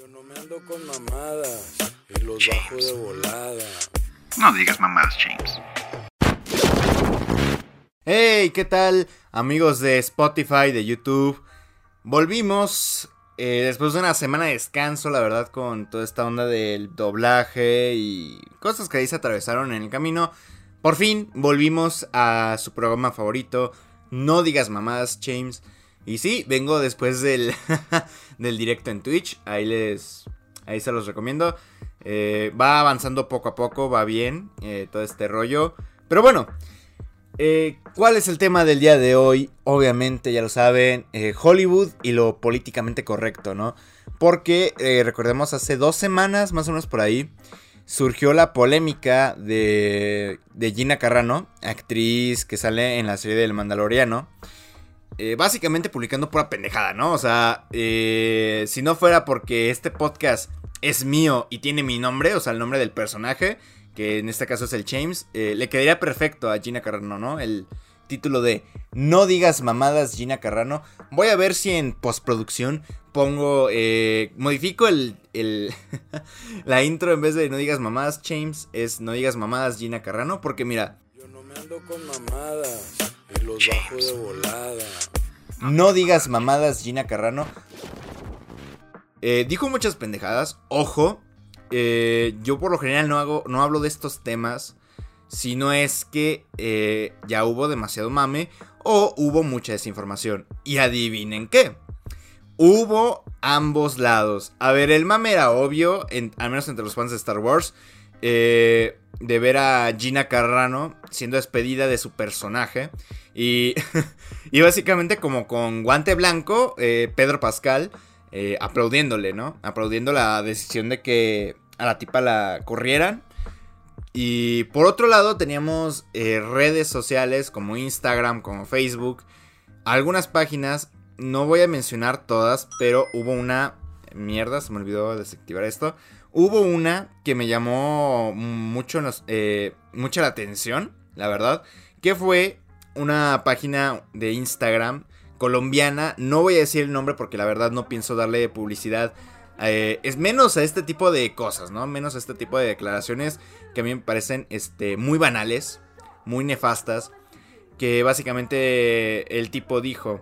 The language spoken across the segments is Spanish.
Yo no me ando con mamadas y los bajo de volada. No digas mamadas, James. Hey, ¿qué tal amigos de Spotify, de YouTube? Volvimos eh, después de una semana de descanso, la verdad, con toda esta onda del doblaje y cosas que ahí se atravesaron en el camino. Por fin volvimos a su programa favorito, No digas mamadas, James. Y sí, vengo después del, del directo en Twitch. Ahí les. Ahí se los recomiendo. Eh, va avanzando poco a poco, va bien eh, todo este rollo. Pero bueno, eh, ¿cuál es el tema del día de hoy? Obviamente, ya lo saben, Hollywood y lo políticamente correcto, ¿no? Porque recordemos, hace dos semanas, más o menos por ahí, surgió la polémica de, de Gina Carrano, actriz que sale en la serie del Mandaloriano. Eh, básicamente publicando pura pendejada, ¿no? O sea, eh, si no fuera porque este podcast es mío y tiene mi nombre, o sea, el nombre del personaje, que en este caso es el James, eh, le quedaría perfecto a Gina Carrano, ¿no? El título de No digas mamadas Gina Carrano. Voy a ver si en postproducción pongo, modifico el, el la intro en vez de No digas mamadas James, es No digas mamadas Gina Carrano, porque mira... Yo no me ando con mamadas y los bajo de volada. No digas mamadas, Gina Carrano. Eh, dijo muchas pendejadas. Ojo. Eh, yo por lo general no, hago, no hablo de estos temas. Si no es que eh, ya hubo demasiado mame. O hubo mucha desinformación. Y adivinen qué. Hubo ambos lados. A ver, el mame era obvio. al menos entre los fans de Star Wars. De ver a Gina Carrano siendo despedida de su personaje. Y, y básicamente como con guante blanco, eh, Pedro Pascal eh, aplaudiéndole, ¿no? Aplaudiendo la decisión de que a la tipa la corrieran. Y por otro lado teníamos eh, redes sociales como Instagram, como Facebook, algunas páginas, no voy a mencionar todas, pero hubo una... Mierda, se me olvidó desactivar esto. Hubo una que me llamó mucho, mucha la atención, la verdad, que fue una página de Instagram colombiana. No voy a decir el nombre porque la verdad no pienso darle publicidad. Eh, es menos a este tipo de cosas, ¿no? Menos a este tipo de declaraciones que a mí me parecen este, muy banales, muy nefastas. Que básicamente el tipo dijo,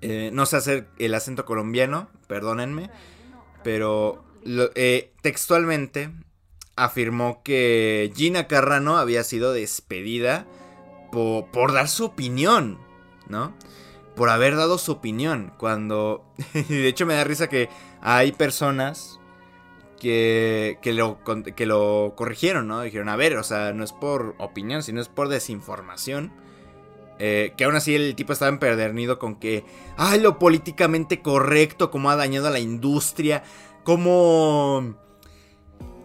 eh, no sé hacer el acento colombiano, perdónenme, pero eh, textualmente afirmó que Gina Carrano había sido despedida por, dar su opinión, ¿no? Por haber dado su opinión. Cuando. de hecho, me da risa que hay personas que, que, lo, que lo corrigieron, ¿no? Dijeron, a ver, o sea, no es por opinión, sino es por desinformación. Eh, que aún así el tipo estaba empedernido con que, ay, lo políticamente correcto, cómo ha dañado a la industria, cómo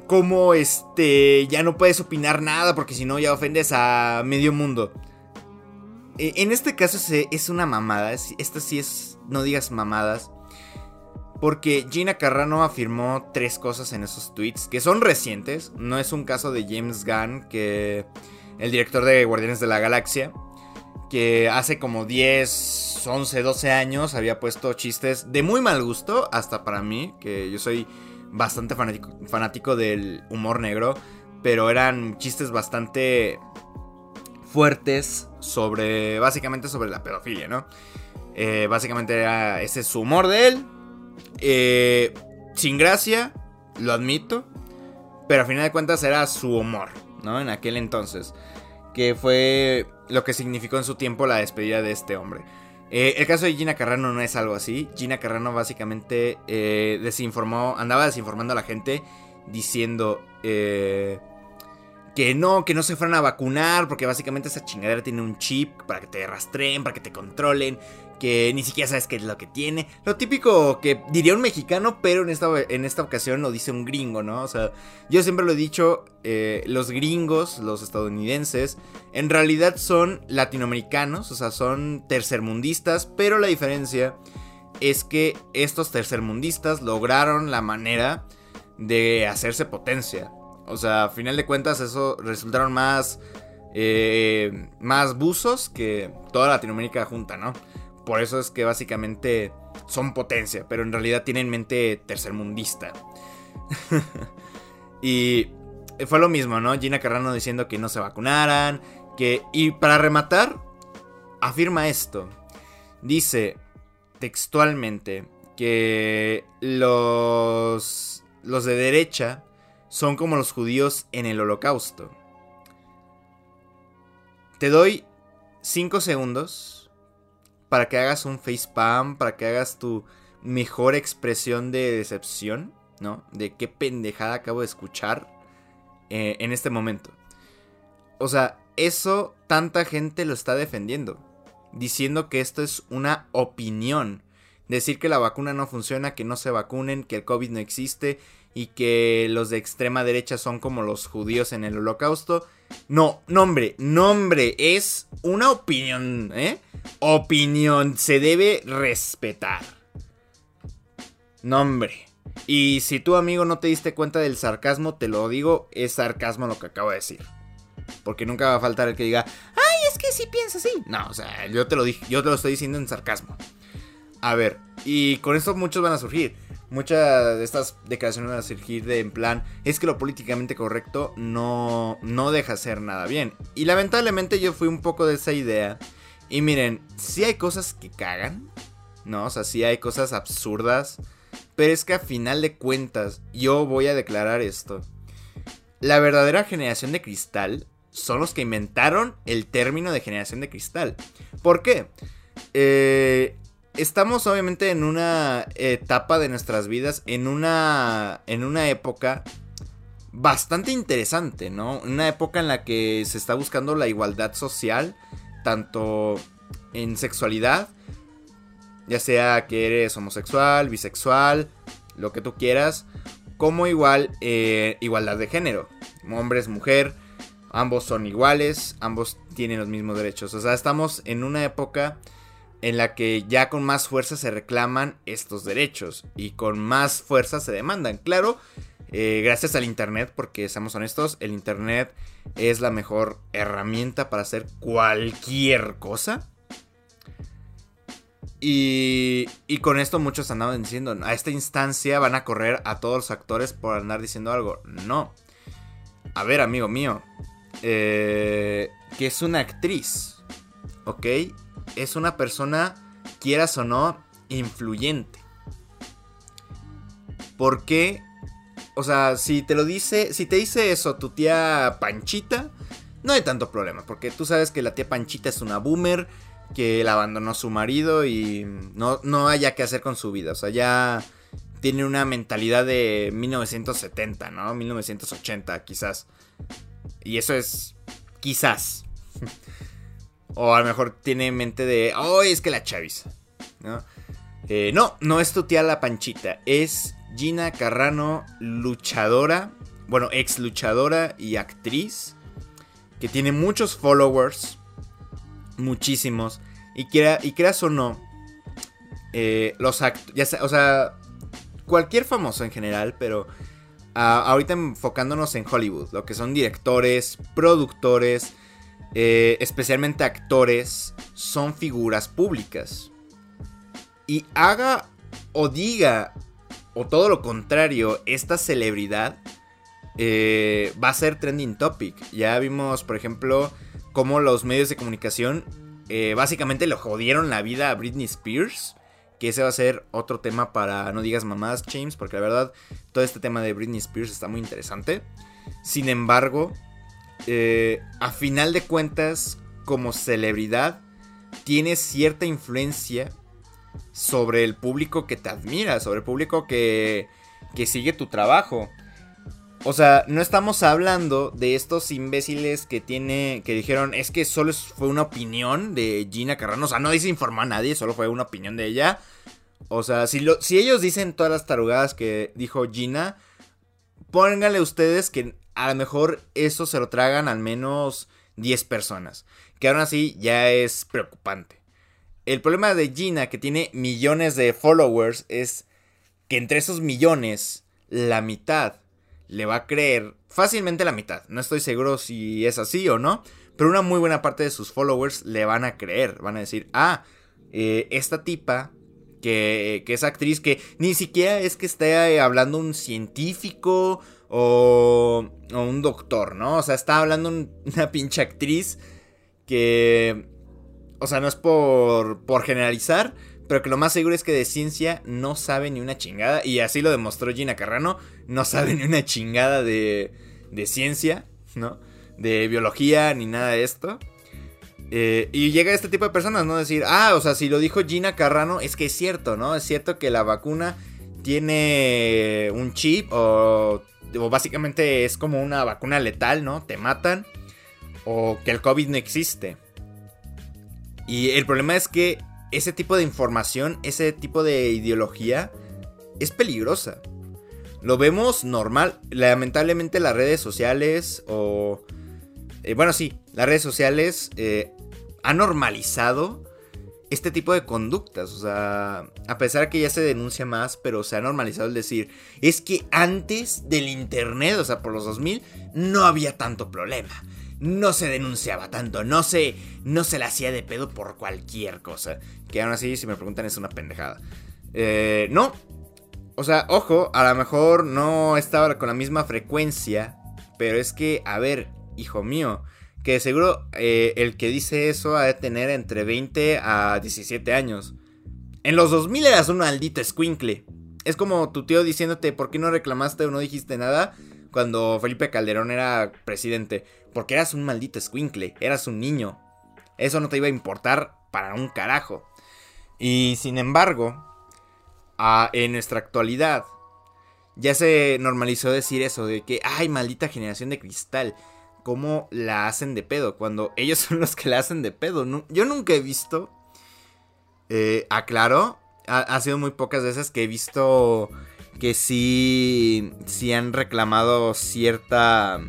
como este ya no puedes opinar nada porque si no ya ofendes a medio mundo. E, en este caso es una mamada, esta sí es, no digas mamadas, porque Gina Carrano afirmó tres cosas en esos tweets que son recientes, no es un caso de James Gunn, que el director de Guardianes de la Galaxia, que hace como 10, 11, 12 años había puesto chistes de muy mal gusto, hasta para mí, que yo soy bastante fanático, fanático del humor negro, pero eran chistes bastante fuertes sobre, básicamente sobre la pedofilia, ¿no? Eh, básicamente era, ese es su humor de él. Eh, sin gracia, lo admito, pero a final de cuentas era su humor, ¿no? En aquel entonces, que fue lo que significó en su tiempo la despedida de este hombre. Eh, el caso de Gina Carrano no es algo así. Gina Carrano básicamente eh, desinformó, andaba desinformando a la gente diciendo eh, que no, que no se fueran a vacunar porque básicamente esa chingadera tiene un chip para que te rastreen, para que te controlen, que ni siquiera sabes qué es lo que tiene. Lo típico que diría un mexicano, pero en esta, en esta ocasión lo dice un gringo, ¿no? O sea, yo siempre lo he dicho, eh, los gringos, los estadounidenses, en realidad son latinoamericanos, o sea, son tercermundistas, pero la diferencia es que estos tercermundistas lograron la manera de hacerse potencia. O sea, a final de cuentas eso resultaron más... Eh, más buzos que toda Latinoamérica junta, ¿no? Por eso es que básicamente son potencia, pero en realidad tienen mente tercermundista. y fue lo mismo, ¿no? Gina Carrano diciendo que no se vacunaran, que... Y para rematar, afirma esto. Dice textualmente que los, los de derecha son como los judíos en el holocausto. Te doy 5 segundos para que hagas un facepalm, para que hagas tu mejor expresión de decepción, ¿no? De qué pendejada acabo de escuchar eh, en este momento. O sea, eso tanta gente lo está defendiendo, diciendo que esto es una opinión. Decir que la vacuna no funciona, que no se vacunen, que el COVID no existe y que los de extrema derecha son como los judíos en el holocausto. No, nombre, nombre, es una opinión, ¿eh? Opinión, se debe respetar. Nombre. Y si tu amigo no te diste cuenta del sarcasmo, te lo digo, es sarcasmo lo que acabo de decir. Porque nunca va a faltar el que diga, ay, es que si piensa así. No, o sea, yo te lo dije, yo te lo estoy diciendo en sarcasmo. A ver, y con esto muchos van a surgir. Muchas de estas declaraciones van a surgir de en plan, es que lo políticamente correcto no, no deja ser nada bien. Y lamentablemente yo fui un poco de esa idea. Y miren, si hay cosas que cagan, ¿no? O sea, si hay cosas absurdas. Pero es que a final de cuentas, yo voy a declarar esto. La verdadera generación de cristal son los que inventaron el término de generación de cristal. ¿Por qué? Eh, estamos obviamente en una etapa de nuestras vidas, en una, en una época bastante interesante, ¿no? Una época en la que se está buscando la igualdad social, tanto en sexualidad, ya sea que eres homosexual, bisexual, lo que tú quieras, como igual eh, igualdad de género, hombres, mujer, ambos son iguales, ambos tienen los mismos derechos, o sea, estamos en una época en la que ya con más fuerza se reclaman estos derechos y con más fuerza se demandan. Claro, eh, gracias al Internet, porque seamos honestos, el Internet es la mejor herramienta para hacer cualquier cosa. Y, y con esto muchos andaban diciendo, a esta instancia van a correr a todos los actores por andar diciendo algo. No. A ver, amigo mío. Eh, que es una actriz. ¿Ok? Es una persona, quieras o no, influyente. ¿Por qué? O sea, si te lo dice, si te dice eso tu tía Panchita, no hay tanto problema, porque tú sabes que la tía Panchita es una boomer, que la abandonó su marido y no, no haya qué hacer con su vida. O sea, ya tiene una mentalidad de 1970, ¿no? 1980 quizás. Y eso es quizás. O a lo mejor tiene mente de, oh, es que la Chavis. ¿no? Eh, no, no es tu tía la Panchita. Es Gina Carrano, luchadora. Bueno, ex luchadora y actriz. Que tiene muchos followers. Muchísimos. Y, quiera, y creas o no. Eh, los actores. O sea. Cualquier famoso en general, pero. Ah, ahorita enfocándonos en Hollywood. Lo que son directores, productores eh, especialmente actores, son figuras públicas. Y haga o diga, o todo lo contrario, esta celebridad eh, va a ser trending topic. Ya vimos, por ejemplo, cómo los medios de comunicación eh, básicamente le jodieron la vida a Britney Spears. Que ese va a ser otro tema para no digas mamás, James, porque la verdad todo este tema de Britney Spears está muy interesante. Sin embargo, eh, a final de cuentas, como celebridad, tienes cierta influencia sobre el público que te admira, sobre el público que, que sigue tu trabajo. O sea, no estamos hablando de estos imbéciles que tiene. que dijeron. Es que solo fue una opinión de Gina Carrano. O sea, no desinformó a nadie, solo fue una opinión de ella. O sea, si, si ellos dicen todas las tarugadas que dijo Gina. Pónganle ustedes que a lo mejor eso se lo tragan al menos 10 personas. Que aún así ya es preocupante. El problema de Gina, que tiene millones de followers, es que entre esos millones, la mitad le va a creer, fácilmente la mitad, no estoy seguro si es así o no, pero una muy buena parte de sus followers le van a creer, van a decir, ah, eh, esta tipa que, que esa actriz que ni siquiera es que esté hablando un científico o, o un doctor, ¿no? O sea, está hablando una pinche actriz que, o sea, no es por, por generalizar, pero que lo más seguro es que de ciencia no sabe ni una chingada. Y así lo demostró Gina Carrano. No sabe ni una chingada de, de ciencia, ¿no? De biología ni nada de esto. Eh, y llega este tipo de personas, ¿no? Decir, ah, o sea, si lo dijo Gina Carrano, es que es cierto, ¿no? Es cierto que la vacuna tiene un chip o, o básicamente es como una vacuna letal, ¿no? Te matan. O que el COVID no existe. Y el problema es que ese tipo de información, ese tipo de ideología es peligrosa. Lo vemos normal. Lamentablemente las redes sociales o... Eh, bueno, sí, las redes sociales eh, han normalizado este tipo de conductas. O sea, a pesar que ya se denuncia más, pero se ha normalizado el decir, es que antes del Internet, o sea, por los 2000, no había tanto problema no se denunciaba tanto, no se, no se la hacía de pedo por cualquier cosa. Que aún así, si me preguntan, es una pendejada. Eh, no. O sea, ojo, a lo mejor no estaba con la misma frecuencia, pero es que, a ver, hijo mío, que seguro eh, el que dice eso ha de tener entre 20 a 17 años. En los 2000 eras un maldito squinkle. Es como tu tío diciéndote, ¿por qué no reclamaste o no dijiste nada? cuando Felipe Calderón era presidente. Porque eras un maldito squinkle, eras un niño. Eso no te iba a importar para un carajo. Y sin embargo, en nuestra actualidad, ya se normalizó decir eso, de que, ay, maldita generación de cristal, ¿cómo la hacen de pedo? Cuando ellos son los que la hacen de pedo. yo nunca he visto, eh, aclaro, ha, sido muy pocas veces que he visto que sí, sí han reclamado cierta,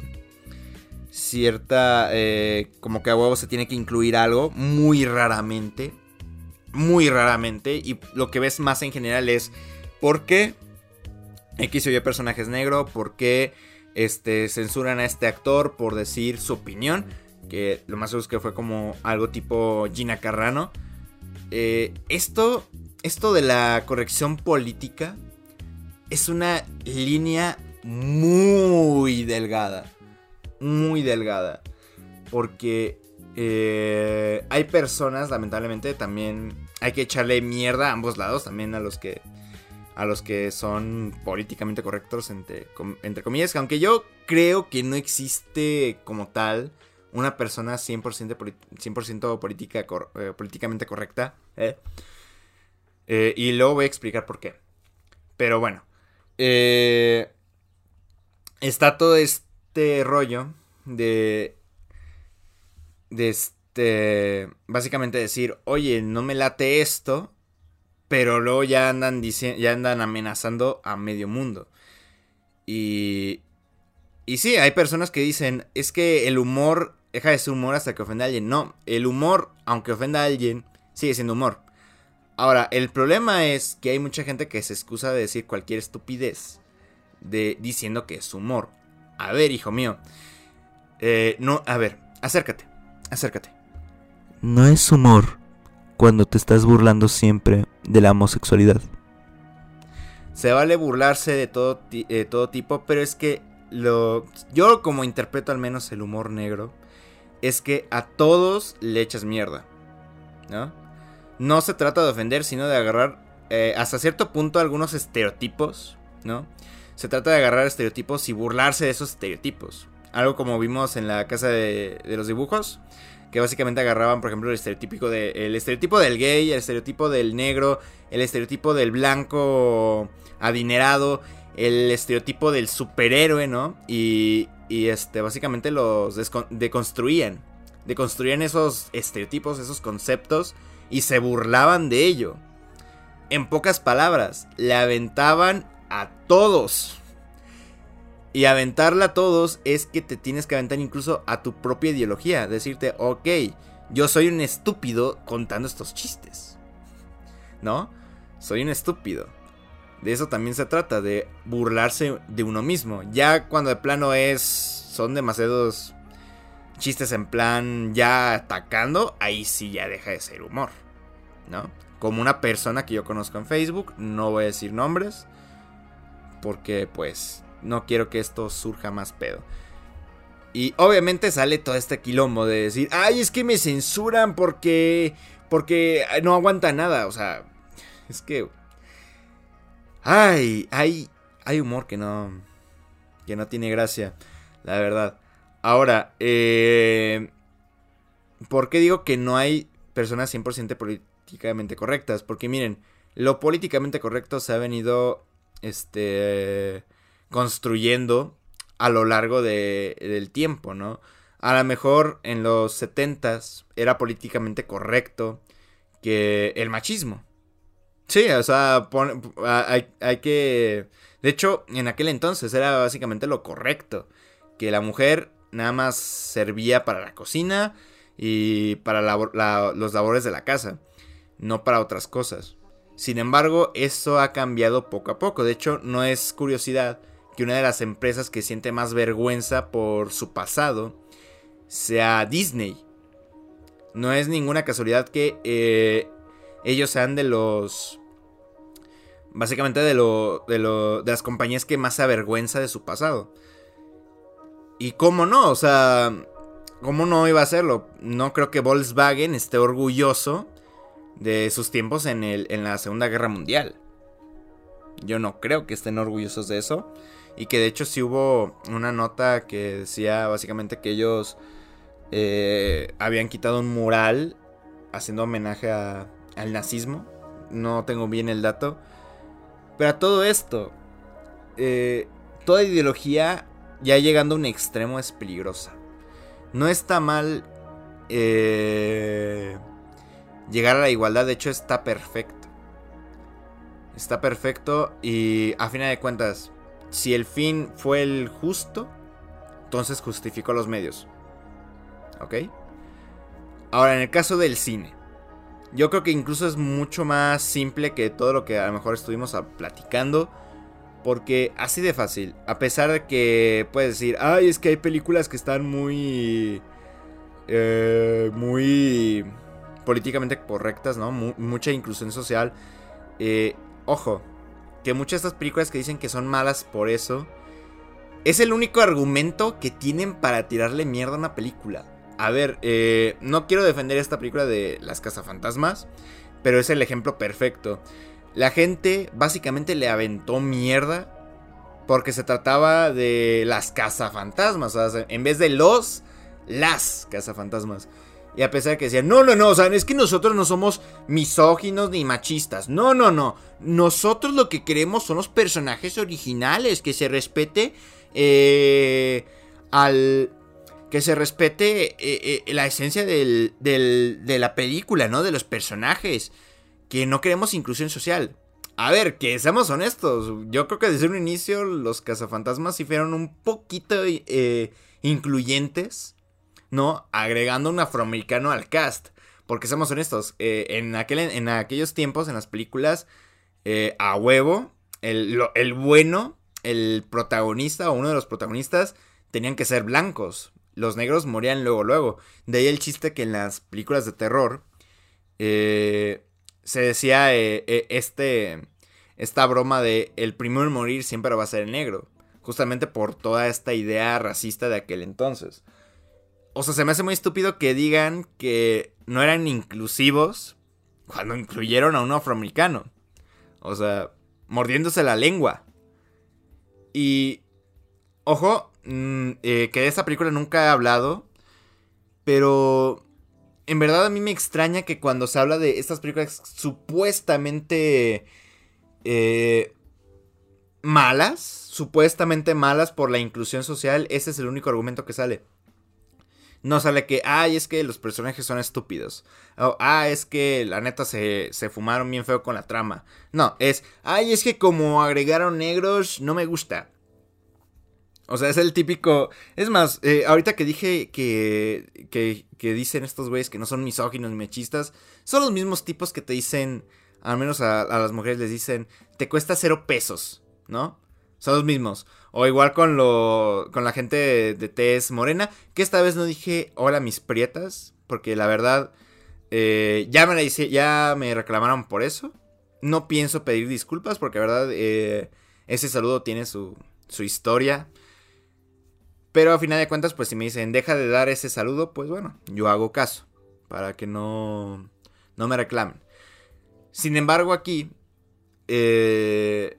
cierta, eh, como que a huevo se tiene que incluir algo, muy raramente, muy raramente, y lo que ves más en general es, ¿por qué X o Y personaje negro? ¿Por qué este, censuran a este actor por decir su opinión? Que lo más seguro es que fue como algo tipo Gina Carrano. Eh, esto, esto de la corrección política es una línea muy delgada. Muy delgada. Porque eh, hay personas, lamentablemente, también hay que echarle mierda a ambos lados, también a los que a los que son políticamente correctos, entre, entre comillas, aunque yo creo que no existe como tal una persona 100%, 100 política, eh, políticamente correcta. ¿eh? y luego voy a explicar por qué. Pero bueno, eh, está todo este rollo de. De este. Básicamente decir, oye, no me late esto. Pero luego ya andan ya andan amenazando a medio mundo. Y. Y sí, hay personas que dicen, es que el humor deja de ser humor hasta que ofenda a alguien. No, el humor, aunque ofenda a alguien, sigue siendo humor. Ahora, el problema es que hay mucha gente que se excusa de decir cualquier estupidez de diciendo que es humor. A ver, hijo mío. Eh, no, a ver, acércate, acércate. No es humor cuando te estás burlando siempre de la homosexualidad. Se vale burlarse de todo, de todo tipo, pero es que lo, yo como interpreto al menos el humor negro, es que a todos le echas mierda, ¿no? no se trata de ofender, sino de agarrar eh, hasta cierto punto algunos estereotipos, ¿no? Se trata de agarrar estereotipos y burlarse de esos estereotipos. Algo como vimos en la casa de, los dibujos, que básicamente agarraban, por ejemplo, el estereotipo, de, el estereotipo del gay, el estereotipo del negro, el estereotipo del blanco adinerado, el estereotipo del superhéroe, ¿no? Y, y este, básicamente los deconstruían. Deconstruían esos estereotipos, esos conceptos y se burlaban de ello. En pocas palabras, le aventaban a todos. Y aventarla a todos es que te tienes que aventar incluso a tu propia ideología. Decirte, ok, yo soy un estúpido contando estos chistes. ¿No? Soy un estúpido. De eso también se trata, de burlarse de uno mismo. Ya cuando de plano es. son demasiados chistes en plan ya atacando, ahí sí ya deja de ser humor, ¿no? como una persona que yo conozco en Facebook, no voy a decir nombres, porque pues no quiero que esto surja más pedo. Y obviamente sale todo este quilombo de decir, ay, es que me censuran porque, porque no aguanta nada, o sea, es que, ay, hay, hay humor que no, que no tiene gracia, la verdad. Ahora, eh, ¿por qué digo que no hay personas 100% políticamente correctas? Porque miren, lo políticamente correcto se ha venido, este, construyendo a lo largo del tiempo, ¿no? A lo mejor en los 70s era políticamente correcto que el machismo. Sí, o sea, hay, hay, que... De hecho, en aquel entonces era básicamente lo correcto. Que la mujer nada más servía para la cocina y para los labores de la casa, no para otras cosas. Sin embargo, eso ha cambiado poco a poco. De hecho, no es curiosidad que una de las empresas que siente más vergüenza por su pasado sea Disney. No es ninguna casualidad que eh, ellos sean de los... Básicamente de, lo, de, lo, de las compañías que más se avergüenza de su pasado. Y cómo no, o sea, ¿cómo no iba a hacerlo? No creo que Volkswagen esté orgulloso de sus tiempos en, el, en la Segunda Guerra Mundial. Yo no creo que estén orgullosos de eso. Y que de hecho sí hubo una nota que decía básicamente que ellos eh, habían quitado un mural haciendo homenaje al nazismo. No tengo bien el dato. Pero a todo esto, eh, toda ideología ya llegando a un extremo es peligrosa. No está mal eh, llegar a la igualdad, de hecho está perfecto. Está perfecto y a fin de cuentas, si el fin fue el justo, entonces justificó los medios. ¿Ok? Ahora, en el caso del cine, yo creo que incluso es mucho más simple que todo lo que a lo mejor estuvimos platicando. Porque así de fácil, a pesar de que puedes decir, ay, es que hay películas que están muy... Eh, muy políticamente correctas, ¿no? mucha inclusión social. Eh, ojo, que muchas de estas películas que dicen que son malas por eso, es el único argumento que tienen para tirarle mierda a una película. A ver, eh, no quiero defender esta película de Las Cazafantasmas, pero es el ejemplo perfecto. La gente básicamente le aventó mierda porque se trataba de las cazafantasmas, o sea, en vez de los, las cazafantasmas. Y a pesar de que decían, no, no, no, o sea, es que nosotros no somos misóginos ni machistas. No, no, no. Nosotros lo que queremos son los personajes originales, que se respete eh, al... Que se respete eh, eh, la esencia del, de la película, ¿no? De los personajes. Que no queremos inclusión social. A ver, que seamos honestos. Yo creo que desde un inicio los cazafantasmas sí fueron un poquito incluyentes ¿no? Agregando un afroamericano al cast. Porque seamos honestos, eh, en, aquel, en aquellos tiempos, en las películas, eh, a huevo, el, el bueno, el protagonista o uno de los protagonistas, tenían que ser blancos. Los negros morían luego, luego. De ahí el chiste que en las películas de terror eh, se decía este, esta broma de el primero en morir siempre va a ser el negro. Justamente por toda esta idea racista de aquel entonces. O sea, se me hace muy estúpido que digan que no eran inclusivos cuando incluyeron a un afroamericano. O sea, mordiéndose la lengua. Y, ojo, mm, eh, que de esta película nunca he hablado. Pero, en verdad a mí me extraña que cuando se habla de estas películas supuestamente eh, malas, supuestamente malas por la inclusión social, ese es el único argumento que sale. No sale que, ay, es que los personajes son estúpidos. O, ah, es que la neta se, se fumaron bien feo con la trama. No, es, ay, es que como agregaron negros, no me gusta. O sea, es el típico. Es más, eh, ahorita que dije que, que, que dicen estos güeyes que no son misóginos ni machistas, son los mismos tipos que te dicen, al menos a, a las mujeres les dicen, te cuesta cero pesos, ¿no? Son los mismos. O igual con lo con la gente de, de morena, que esta vez no dije hola mis prietas, porque la verdad Eh, ya, me la ya me reclamaron por eso. No pienso pedir disculpas porque, la verdad, eh, ese saludo tiene su, su historia. Pero a final de cuentas, pues si me dicen, deja de dar ese saludo, pues bueno, yo hago caso. Para que no, no me reclamen. Sin embargo, aquí... eh,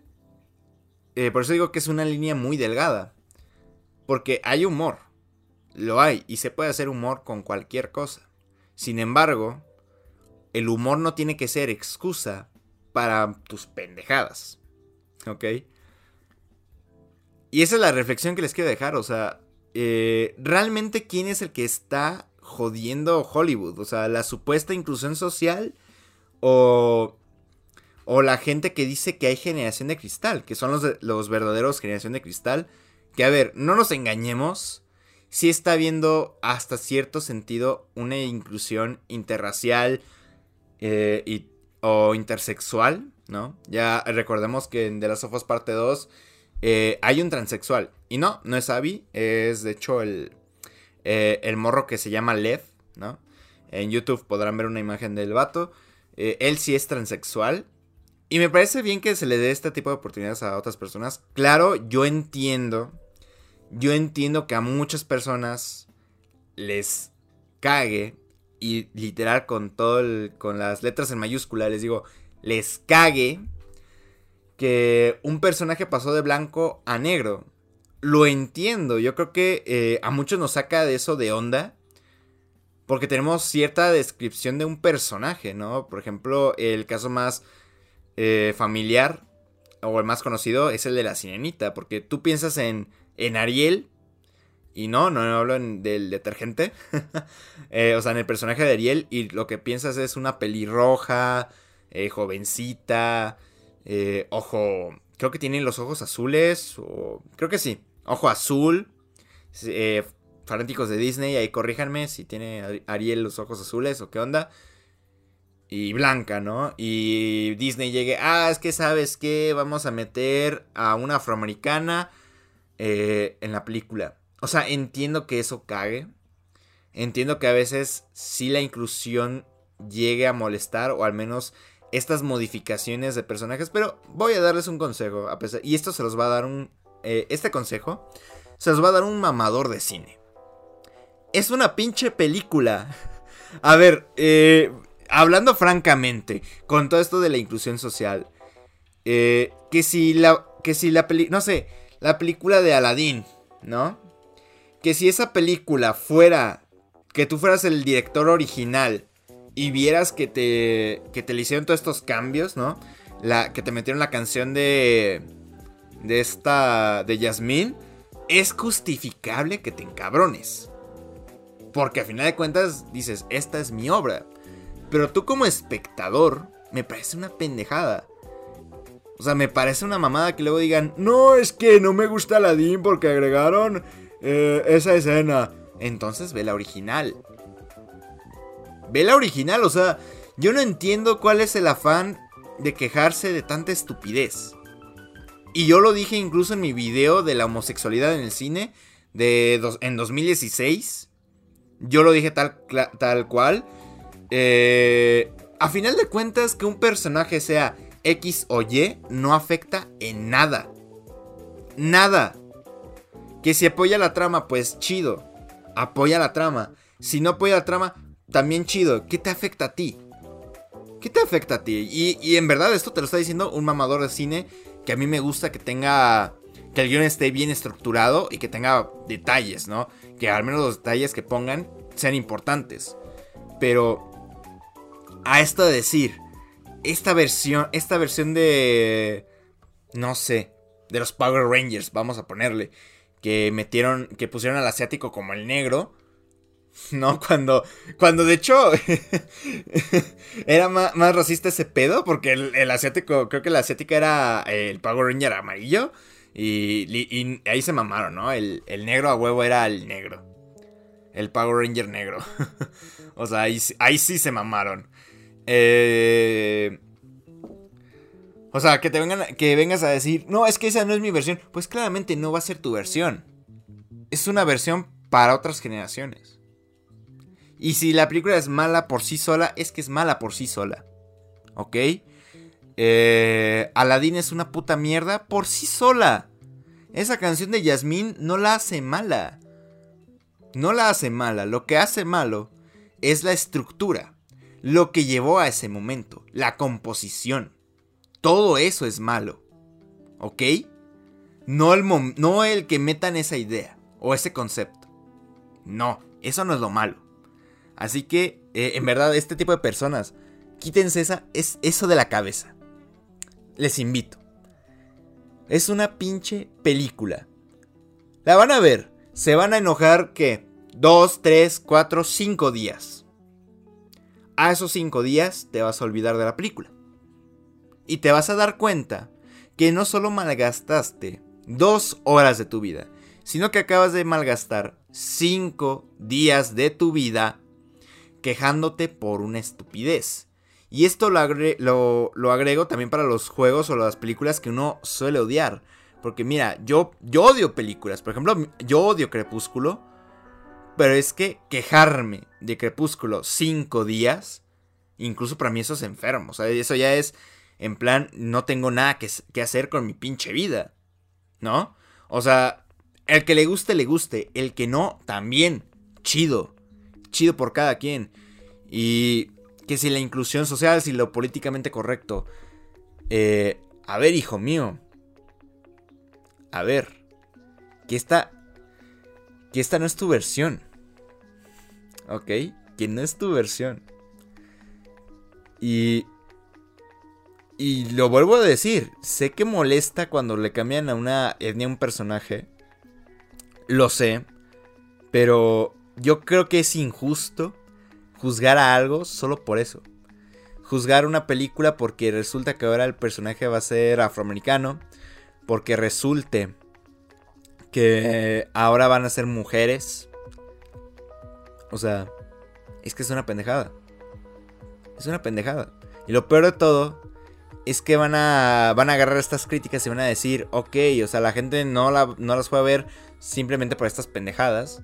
eh, por eso digo que es una línea muy delgada. Porque hay humor. Lo hay. Y se puede hacer humor con cualquier cosa. Sin embargo, el humor no tiene que ser excusa para tus pendejadas. ¿Ok? Y esa es la reflexión que les quiero dejar. O sea, eh, realmente quién es el que está jodiendo Hollywood. O sea, la supuesta inclusión social o, o la gente que dice que hay generación de cristal, que son los, los verdaderos generación de cristal. Que a ver, no nos engañemos. Sí está habiendo hasta cierto sentido una inclusión interracial eh, y, o intersexual, ¿no? Ya recordemos que en The Last of Us parte 2 eh, hay un transexual. Y no, no es Abby, es de hecho el, eh, el morro que se llama Lev, ¿no? En YouTube podrán ver una imagen del vato. Él sí es transexual. Y me parece bien que se le dé este tipo de oportunidades a otras personas. Claro, yo entiendo. Yo entiendo que a muchas personas les cague. Y literal con todo el, con las letras en mayúscula les digo, les cague que un personaje pasó de blanco a negro. Lo entiendo, yo creo que eh, a muchos nos saca de eso de onda. Porque tenemos cierta descripción de un personaje, ¿no? Por ejemplo, el caso más eh, familiar o el más conocido es el de la sirenita. Porque tú piensas en, en Ariel y no, no hablo en- del detergente. Eh, o sea, en el personaje de Ariel y lo que piensas es una pelirroja, eh, jovencita, eh, ojo, creo que tienen los ojos azules, o creo que sí, ojo azul, fanáticos de Disney, ahí corríjanme si tiene Ari- Ariel los ojos azules o qué onda. Y blanca, ¿no? Y Disney llegue, ah, es que sabes que vamos a meter a una afroamericana eh, en la película. O sea, entiendo que eso cague. Entiendo que a veces sí la inclusión llegue a molestar o al menos estas modificaciones de personajes, pero voy a darles un consejo, a pesar, y esto se los va a dar un, eh, este consejo se los va a dar un mamador de cine. Es una pinche película. A ver, eh, hablando francamente, con todo esto de la inclusión social, eh, que si la, que si la peli, no sé, la película de Aladdin, ¿no? Que si esa película fuera que tú fueras el director original y vieras que te, que te le hicieron todos estos cambios, ¿no? La, que te metieron la canción de, de esta, de Yasmín, es justificable que te encabrones. Porque a final de cuentas dices, esta es mi obra. Pero tú como espectador, me parece una pendejada. O sea, me parece una mamada que luego digan, no, es que no me gusta Aladdin porque agregaron eh, esa escena. Entonces ve la original. Ve la original, o sea, yo no entiendo cuál es el afán de quejarse de tanta estupidez. Y yo lo dije incluso en mi video de la homosexualidad en el cine de dos- en 2016. Yo lo dije tal, tal cual. Eh, a final de cuentas, que un personaje sea X o Y no afecta en nada. Nada. Que si apoya la trama, pues chido. Apoya la trama. Si no apoya la trama, también chido. ¿Qué te afecta a ti? ¿Qué te afecta a ti? Y, y en verdad esto te lo está diciendo un mamador de cine que a mí me gusta que tenga... Que el guion esté bien estructurado y que tenga detalles, ¿no? Que al menos los detalles que pongan sean importantes. Pero... A esto de decir... Esta versión... Esta versión de... No sé. De los Power Rangers, vamos a ponerle. Que metieron... Que pusieron al asiático como el negro. ¿No? Cuando, cuando de hecho era más, más racista ese pedo, porque el, el asiático, creo que la asiática era eh, el Power Ranger amarillo, y, y- ahí se mamaron, ¿no? El, el negro a huevo era el negro, el Power Ranger negro. o sea, ahí, ahí sí se mamaron. Eh... O sea, que te vengan, que vengas a decir, no, es que esa no es mi versión. Pues claramente no va a ser tu versión. Es una versión para otras generaciones. Y si la película es mala por sí sola, es que es mala por sí sola. ¿Ok? Eh, Aladdin es una puta mierda por sí sola. Esa canción de Yasmín no la hace mala. No la hace mala. Lo que hace malo es la estructura. Lo que llevó a ese momento. La composición. Todo eso es malo. ¿Ok? No el, no el que metan esa idea o ese concepto. No, eso no es lo malo. Así que, eh, en verdad, este tipo de personas, quítense esa, es eso de la cabeza. Les invito. Es una pinche película. La van a ver. Se van a enojar que dos, tres, cuatro, cinco días. A esos cinco días te vas a olvidar de la película. Y te vas a dar cuenta que no solo malgastaste dos horas de tu vida, sino que acabas de malgastar cinco días de tu vida quejándote por una estupidez. Y esto lo, lo, agrego también para los juegos o las películas que uno suele odiar. Porque mira, yo, yo odio películas. Por ejemplo, yo odio Crepúsculo. Pero es que quejarme de Crepúsculo cinco días, incluso para mí eso es enfermo. O sea, eso ya es en plan, no tengo nada que, hacer con mi pinche vida. ¿No? O sea, el que le guste, le guste. El que no, también. Chido. Chido por cada quien. Y que si la inclusión social, si lo políticamente correcto. Eh, a ver, hijo mío. A ver. Que esta. Que esta no es tu versión. ¿Ok? Que no es tu versión. Y y lo vuelvo a decir, sé que molesta cuando le cambian a una etnia un personaje. Lo sé. Pero yo creo que es injusto juzgar a algo solo por eso. Juzgar una película porque resulta que ahora el personaje va a ser afroamericano. Porque resulte que ahora van a ser mujeres. O sea, es que es una pendejada. Es una pendejada. Y lo peor de todo es que van a, van a agarrar estas críticas y van a decir, ok, o sea, la gente no, la, no las fue a ver simplemente por estas pendejadas.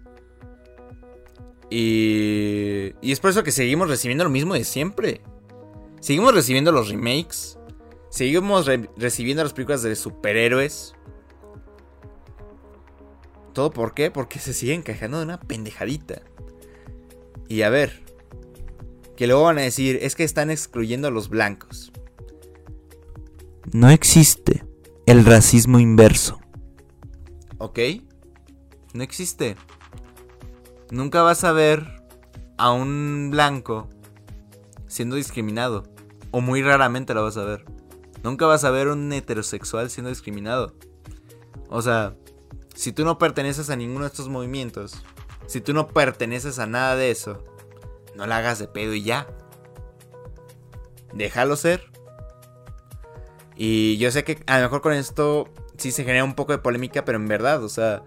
Y, y es por eso que seguimos recibiendo lo mismo de siempre. Seguimos recibiendo los remakes. Seguimos recibiendo las películas de superhéroes. ¿Todo por qué? Porque se siguen quejando de una pendejadita. Y a ver, que luego van a decir, es que están excluyendo a los blancos. No existe el racismo inverso. ¿Ok? No existe. Nunca vas a ver a un blanco siendo discriminado. O muy raramente lo vas a ver. Nunca vas a ver a un heterosexual siendo discriminado. O sea, si tú no perteneces a ninguno de estos movimientos, si tú no perteneces a nada de eso, no la hagas de pedo y ya. Déjalo ser. Y yo sé que a lo mejor con esto sí se genera un poco de polémica, pero en verdad, o sea...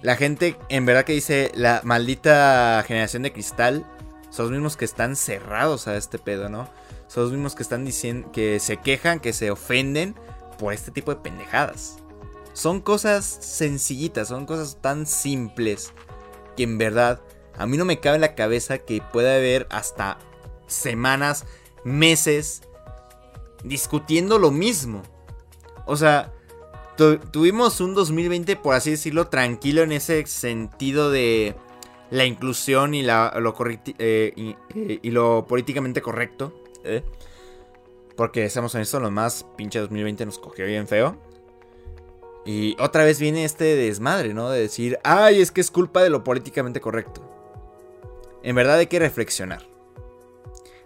La gente en verdad que dice la maldita generación de cristal son los mismos que están cerrados a este pedo, ¿no? Son los mismos que están diciendo que se quejan, que se ofenden por este tipo de pendejadas. Son cosas sencillitas, son cosas tan simples que en verdad a mí no me cabe en la cabeza que pueda haber hasta semanas, meses discutiendo lo mismo. O sea, tuvimos un 2020, por así decirlo, tranquilo en ese sentido de la inclusión y, la, lo, eh, eh, y, lo políticamente correcto. ¿eh? Porque, seamos honestos, lo más pinche 2020 nos cogió bien feo. Y otra vez viene este desmadre, ¿no? De decir, ay, es que es culpa de lo políticamente correcto. En verdad hay que reflexionar.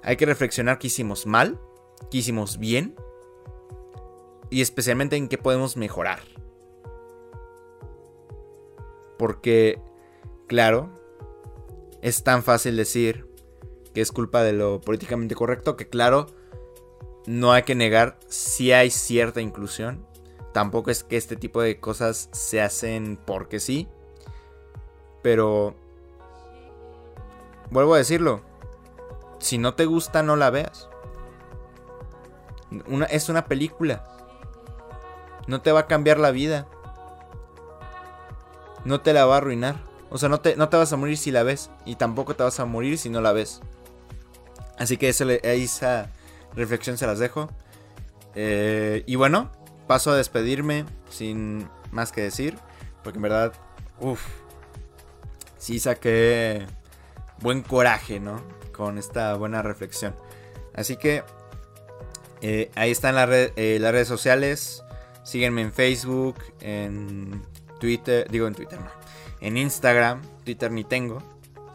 Hay que reflexionar que hicimos mal qué hicimos bien y especialmente en qué podemos mejorar. Porque, claro, es tan fácil decir que es culpa de lo políticamente correcto que, claro, no hay que negar si hay cierta inclusión. Tampoco es que este tipo de cosas se hacen porque sí. Pero, vuelvo a decirlo, si no te gusta no la veas es una película. No te va a cambiar la vida. No te la va a arruinar. O sea, no te, no te vas a morir si la ves. Y tampoco te vas a morir si no la ves. Así que esa, esa reflexión se las dejo. Eh, y bueno, paso a despedirme sin más que decir. Porque en verdad, uff, sí saqué buen coraje, ¿no? Con esta buena reflexión. Así que eh, ahí están eh, las redes sociales. Síguenme en Facebook, en Twitter, digo en Twitter, no. En Instagram, Twitter ni tengo.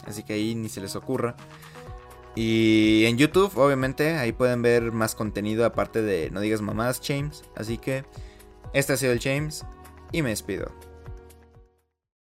Así que ahí ni se les ocurra. Y en YouTube, obviamente, ahí pueden ver más contenido aparte de No digas mamadas, James. Así que este ha sido el James y me despido.